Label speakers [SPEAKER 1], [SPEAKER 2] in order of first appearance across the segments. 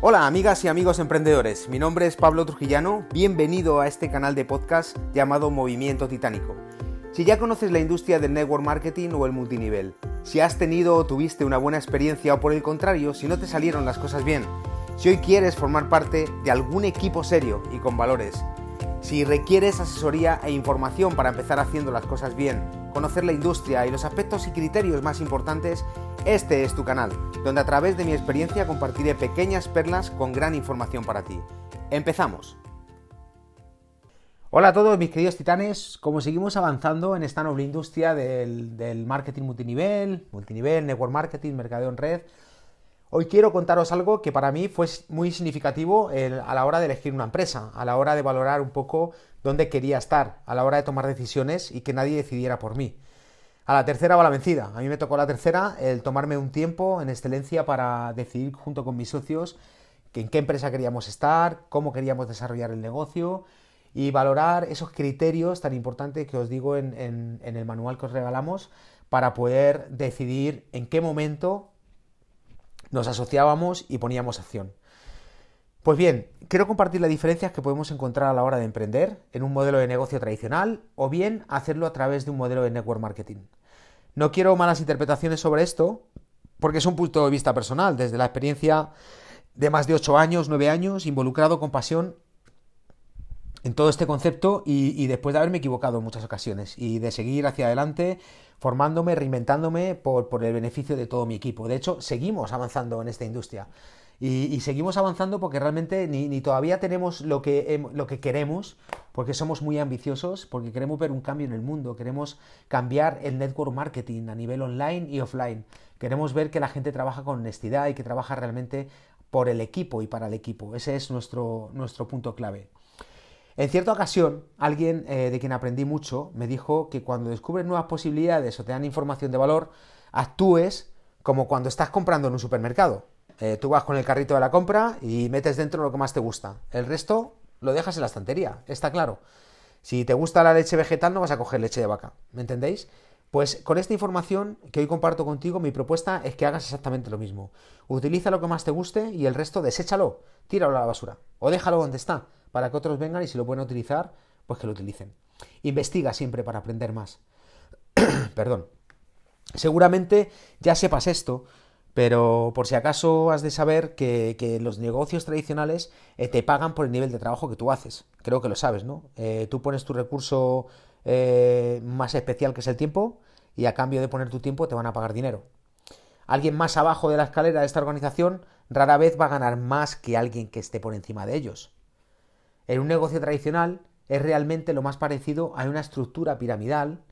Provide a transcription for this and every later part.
[SPEAKER 1] Hola amigas y amigos emprendedores, mi nombre es Pablo Trujillano, bienvenido a este canal de podcast llamado Movimiento Titánico. Si ya conoces la industria del network marketing o el multinivel, si has tenido o tuviste una buena experiencia o por el contrario, si no te salieron las cosas bien, si hoy quieres formar parte de algún equipo serio y con valores, si requieres asesoría e información para empezar haciendo las cosas bien, conocer la industria y los aspectos y criterios más importantes, este es tu canal, donde a través de mi experiencia compartiré pequeñas perlas con gran información para ti. Empezamos. Hola a todos mis queridos titanes, como seguimos avanzando en esta noble industria del, marketing multinivel, multinivel, network marketing, mercadeo en red, Hoy quiero contaros algo que para mí fue muy significativo a la hora de elegir una empresa, a la hora de valorar un poco dónde quería estar, a la hora de tomar decisiones y que nadie decidiera por mí. A la tercera va la vencida. A mí me tocó la tercera, el tomarme un tiempo en excelencia para decidir junto con mis socios en qué empresa queríamos estar, cómo queríamos desarrollar el negocio y valorar esos criterios tan importantes que os digo en, el manual que os regalamos para poder decidir en qué momento nos asociábamos y poníamos acción. Pues bien, quiero compartir las diferencias que podemos encontrar a la hora de emprender en un modelo de negocio tradicional o bien hacerlo a través de un modelo de network marketing. No quiero malas interpretaciones sobre esto, porque es un punto de vista personal, desde la experiencia de más de 8 años, 9 años, involucrado con pasión en todo este concepto y, después de haberme equivocado en muchas ocasiones y de seguir hacia adelante formándome, reinventándome por, por el beneficio de todo mi equipo. De hecho, seguimos avanzando en esta industria. Y, seguimos avanzando porque realmente ni, todavía tenemos lo que, lo que queremos, porque somos muy ambiciosos, porque queremos ver un cambio en el mundo, queremos cambiar el network marketing a nivel online y offline, queremos ver que la gente trabaja con honestidad y que trabaja realmente por el equipo y para el equipo. Ese es nuestro, nuestro punto clave. En cierta ocasión, alguien eh, de quien aprendí mucho me dijo que cuando descubres nuevas posibilidades o te dan información de valor, actúes como cuando estás comprando en un supermercado. Eh, tú vas con el carrito de la compra y metes dentro lo que más te gusta. El resto lo dejas en la estantería, está claro. Si te gusta la leche vegetal no vas a coger leche de vaca, ¿me entendéis? Pues con esta información que hoy comparto contigo, mi propuesta es que hagas exactamente lo mismo. Utiliza lo que más te guste y el resto deséchalo, tíralo a la basura o déjalo donde está, para que otros vengan y si lo pueden utilizar, pues que lo utilicen. Investiga siempre para aprender más. Perdón. Seguramente ya sepas esto, pero por si acaso has de saber que, los negocios tradicionales eh, te pagan por el nivel de trabajo que tú haces. Creo que lo sabes, ¿no? Eh, tú pones tu recurso eh, más especial que es el tiempo y a cambio de poner tu tiempo te van a pagar dinero. Alguien más abajo de la escalera de esta organización rara vez va a ganar más que alguien que esté por encima de ellos. En un negocio tradicional es realmente lo más parecido a una estructura piramidal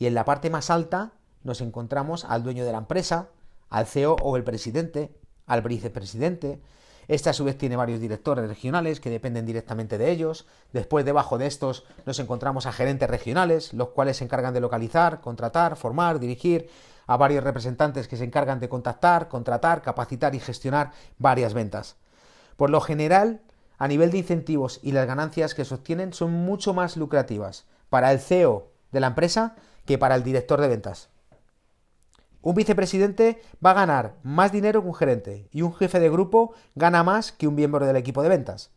[SPEAKER 1] y en la parte más alta nos encontramos al dueño de la empresa, al CEO o el presidente, al vicepresidente. Este a su vez tiene varios directores regionales que dependen directamente de ellos. Después debajo de estos nos encontramos a gerentes regionales, los cuales se encargan de localizar, contratar, formar, dirigir a varios representantes que se encargan de contactar, contratar, capacitar y gestionar varias ventas. Por lo general, a nivel de incentivos y las ganancias que se obtienen son mucho más lucrativas para el CEO de la empresa que para el director de ventas. Un vicepresidente va a ganar más dinero que un gerente y un jefe de grupo gana más que un miembro del equipo de ventas,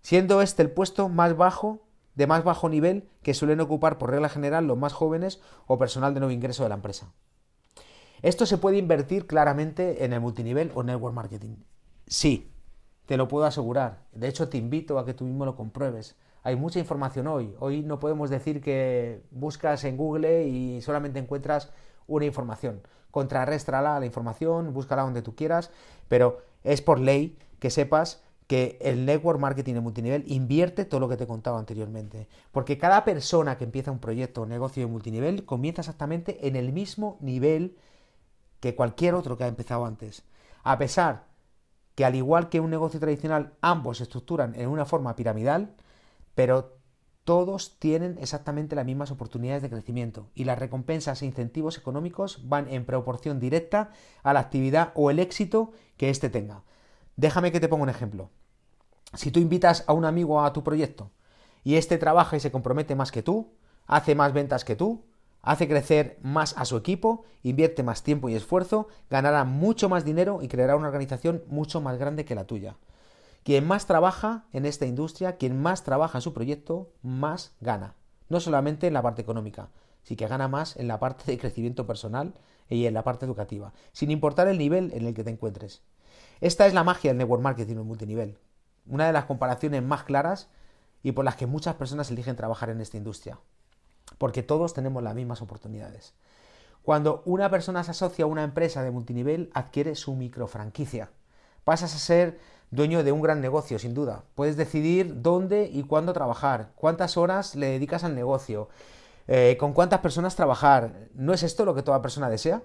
[SPEAKER 1] siendo este el puesto más bajo de más bajo nivel que suelen ocupar por regla general los más jóvenes o personal de nuevo ingreso de la empresa. Esto se puede invertir claramente en el multinivel o network marketing. Sí, te lo puedo asegurar. De hecho, te invito a que tú mismo lo compruebes. Hay mucha información hoy. Hoy no podemos decir que buscas en Google y solamente encuentras una información. Contrarréstrala la información, búscala donde tú quieras, pero es por ley que sepas que el network marketing de multinivel invierte todo lo que te he contado anteriormente. Porque cada persona que empieza un proyecto o negocio de multinivel comienza exactamente en el mismo nivel que cualquier otro que ha empezado antes. A pesar que al igual que un negocio tradicional, ambos se estructuran en una forma piramidal, pero todos tienen exactamente las mismas oportunidades de crecimiento y las recompensas e incentivos económicos van en proporción directa a la actividad o el éxito que éste tenga. Déjame que te ponga un ejemplo. Si tú invitas a un amigo a tu proyecto y éste trabaja y se compromete más que tú, hace más ventas que tú, hace crecer más a su equipo, invierte más tiempo y esfuerzo, ganará mucho más dinero y creará una organización mucho más grande que la tuya. Quien más trabaja en esta industria, quien más trabaja en su proyecto, más gana. No solamente en la parte económica, sí que gana más en la parte de crecimiento personal y en la parte educativa, sin importar el nivel en el que te encuentres. Esta es la magia del network marketing en multinivel, una de las comparaciones más claras y por las que muchas personas eligen trabajar en esta industria, porque todos tenemos las mismas oportunidades. Cuando una persona se asocia a una empresa de multinivel, adquiere su microfranquicia. Pasas a ser dueño de un gran negocio, sin duda. Puedes decidir dónde y cuándo trabajar, cuántas horas le dedicas al negocio, eh, con cuántas personas trabajar. ¿No es esto lo que toda persona desea?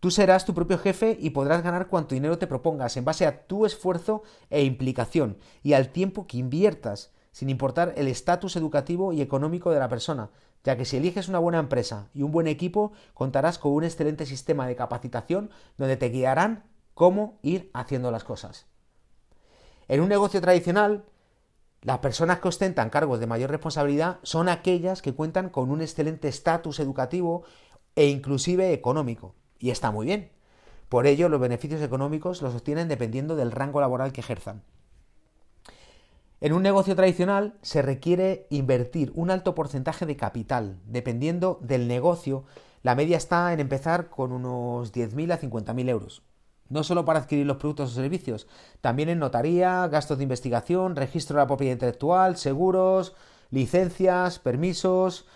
[SPEAKER 1] Tú serás tu propio jefe y podrás ganar cuanto dinero te propongas en base a tu esfuerzo e implicación y al tiempo que inviertas, sin importar el estatus educativo y económico de la persona, ya que si eliges una buena empresa y un buen equipo, contarás con un excelente sistema de capacitación donde te guiarán cómo ir haciendo las cosas. En un negocio tradicional, las personas que ostentan cargos de mayor responsabilidad son aquellas que cuentan con un excelente estatus educativo e inclusive económico. Y está muy bien. Por ello, los beneficios económicos los obtienen dependiendo del rango laboral que ejerzan. En un negocio tradicional se requiere invertir un alto porcentaje de capital. Dependiendo del negocio, la media está en empezar con unos 10.000 a 50.000 euros. No solo para adquirir los productos o servicios, también en notaría, gastos de investigación, registro de la propiedad intelectual, seguros, licencias, permisos,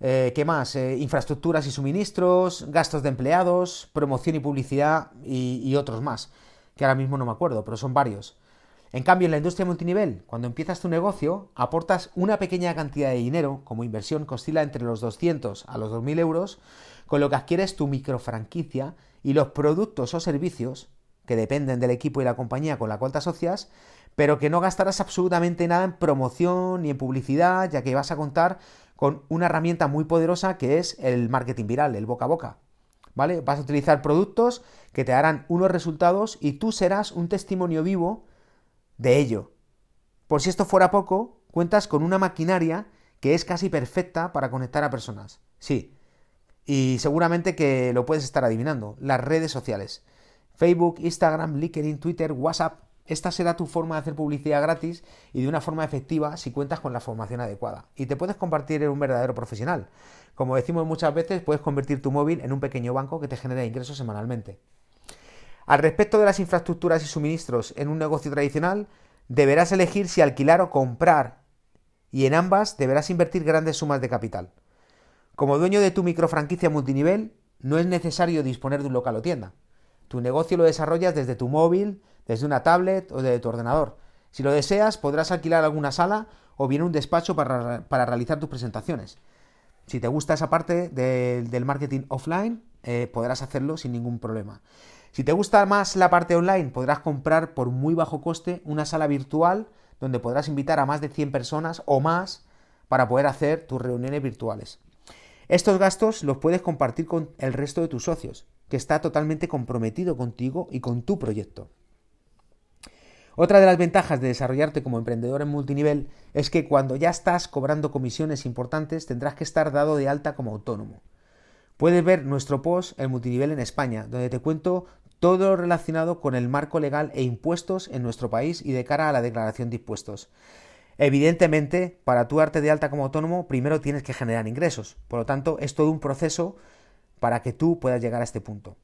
[SPEAKER 1] eh, ¿Qué más? Eh, infraestructuras y suministros, gastos de empleados, promoción y publicidad y, y, otros más, que ahora mismo no me acuerdo, pero son varios. En cambio, en la industria multinivel, cuando empiezas tu negocio, aportas una pequeña cantidad de dinero como inversión que oscila entre los 200 a los 2.000 euros, con lo que adquieres tu microfranquicia y los productos o servicios que dependen del equipo y la compañía con la cual te asocias, pero que no gastarás absolutamente nada en promoción ni en publicidad, ya que vas a contar con una herramienta muy poderosa que es el marketing viral, el boca a boca. ¿Vale? Vas a utilizar productos que te darán unos resultados y tú serás un testimonio vivo de ello. Por si esto fuera poco, cuentas con una maquinaria que es casi perfecta para conectar a personas. Sí, y seguramente que lo puedes estar adivinando, las redes sociales. Facebook, Instagram, LinkedIn, Twitter, WhatsApp, esta será tu forma de hacer publicidad gratis y de una forma efectiva si cuentas con la formación adecuada. Y te puedes convertir en un verdadero profesional. Como decimos muchas veces, puedes convertir tu móvil en un pequeño banco que te genera ingresos semanalmente. Al respecto de las infraestructuras y suministros en un negocio tradicional, deberás elegir si alquilar o comprar. Y en ambas deberás invertir grandes sumas de capital. Como dueño de tu microfranquicia multinivel, no es necesario disponer de un local o tienda. Tu negocio lo desarrollas desde tu móvil, desde una tablet o desde tu ordenador. Si lo deseas, podrás alquilar alguna sala o bien un despacho para, realizar tus presentaciones. Si te gusta esa parte del marketing offline, eh, podrás hacerlo sin ningún problema. Si te gusta más la parte online, podrás comprar por muy bajo coste una sala virtual donde podrás invitar a más de 100 personas o más para poder hacer tus reuniones virtuales. Estos gastos los puedes compartir con el resto de tus socios, que está totalmente comprometido contigo y con tu proyecto. Otra de las ventajas de desarrollarte como emprendedor en multinivel es que cuando ya estás cobrando comisiones importantes tendrás que estar dado de alta como autónomo. Puedes ver nuestro post El multinivel en España, donde te cuento todo lo relacionado con el marco legal e impuestos en nuestro país y de cara a la declaración de impuestos. Evidentemente, para tu arte de alta como autónomo, primero tienes que generar ingresos. Por lo tanto, es todo un proceso para que tú puedas llegar a este punto.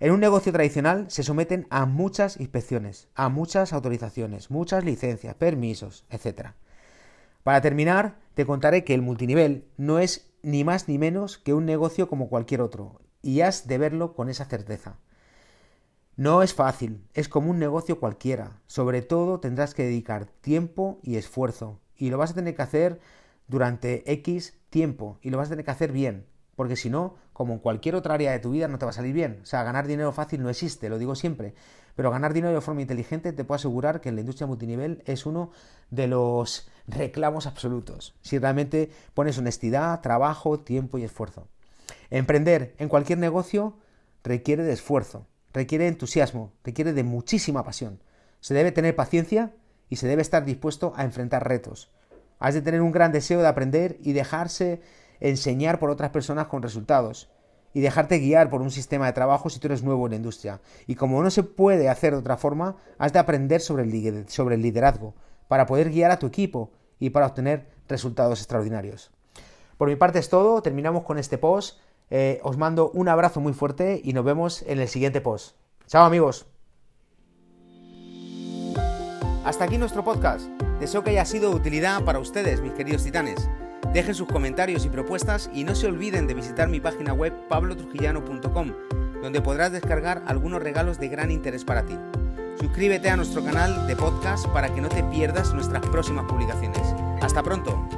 [SPEAKER 1] En un negocio tradicional se someten a muchas inspecciones, a muchas autorizaciones, muchas licencias, permisos, etc. Para terminar, te contaré que el multinivel no es ni más ni menos que un negocio como cualquier otro, y has de verlo con esa certeza. No es fácil, es como un negocio cualquiera. Sobre todo tendrás que dedicar tiempo y esfuerzo. Y lo vas a tener que hacer durante X tiempo. Y lo vas a tener que hacer bien. Porque si no, como en cualquier otra área de tu vida, no te va a salir bien. O sea, ganar dinero fácil no existe, lo digo siempre. Pero ganar dinero de forma inteligente te puedo asegurar que en la industria multinivel es uno de los reclamos absolutos. Si realmente pones honestidad, trabajo, tiempo y esfuerzo. Emprender en cualquier negocio requiere de esfuerzo requiere entusiasmo, requiere de muchísima pasión. Se debe tener paciencia y se debe estar dispuesto a enfrentar retos. Has de tener un gran deseo de aprender y dejarse enseñar por otras personas con resultados. y dejarte guiar por un sistema de trabajo si tú eres nuevo en la industria. Y como no se puede hacer de otra forma, has de aprender sobre el, liderazgo para poder guiar a tu equipo y para obtener resultados extraordinarios. Por mi parte es todo, terminamos con este post. Eh, os mando un abrazo muy fuerte y nos vemos en el siguiente post. Chao amigos. Hasta aquí nuestro podcast. Deseo que haya sido de utilidad para ustedes, mis queridos titanes. Dejen sus comentarios y propuestas y no se olviden de visitar mi página web pablotrujillano.com, donde podrás descargar algunos regalos de gran interés para ti. Suscríbete a nuestro canal de podcast para que no te pierdas nuestras próximas publicaciones. Hasta pronto.